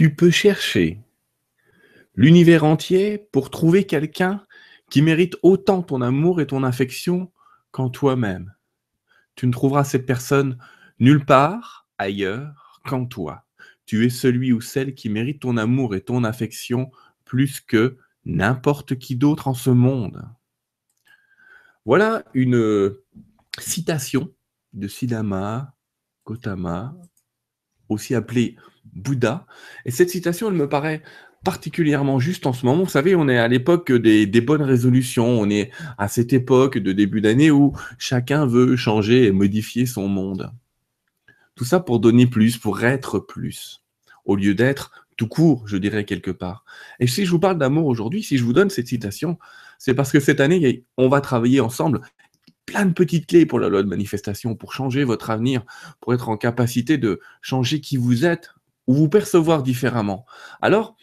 Tu peux chercher l'univers entier pour trouver quelqu'un qui mérite autant ton amour et ton affection qu'en toi-même. Tu ne trouveras cette personne nulle part ailleurs qu'en toi. Tu es celui ou celle qui mérite ton amour et ton affection plus que n'importe qui d'autre en ce monde. Voilà une citation de Siddhartha Gautama, aussi appelé Bouddha. Et cette citation, elle me paraît particulièrement juste en ce moment. Vous savez, on est à l'époque des, bonnes résolutions. On est à cette époque de début d'année où chacun veut changer et modifier son monde. Tout ça pour donner plus, pour être plus, au lieu d'être tout court, je dirais quelque part. Et si je vous parle d'amour aujourd'hui, si je vous donne cette citation, c'est parce que cette année, on va travailler ensemble plein de petites clés pour la loi de manifestation, pour changer votre avenir, pour être en capacité de changer qui vous êtes ou vous percevoir différemment. Alors,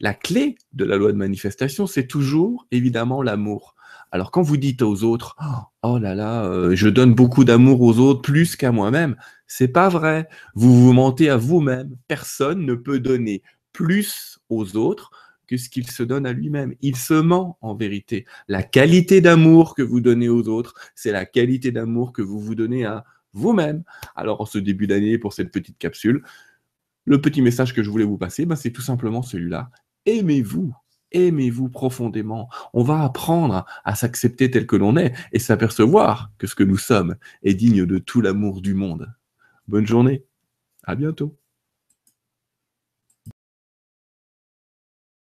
la clé de la loi de manifestation, c'est toujours évidemment l'amour. Alors quand vous dites aux autres, oh là là, euh, je donne beaucoup d'amour aux autres plus qu'à moi-même, c'est pas vrai. Vous vous mentez à vous-même. Personne ne peut donner plus aux autres que ce qu'il se donne à lui-même. Il se ment en vérité. La qualité d'amour que vous donnez aux autres, c'est la qualité d'amour que vous vous donnez à vous-même. Alors en ce début d'année, pour cette petite capsule, le petit message que je voulais vous passer, ben, c'est tout simplement celui-là aimez-vous, aimez-vous profondément. On va apprendre à s'accepter tel que l'on est et s'apercevoir que ce que nous sommes est digne de tout l'amour du monde. Bonne journée, à bientôt.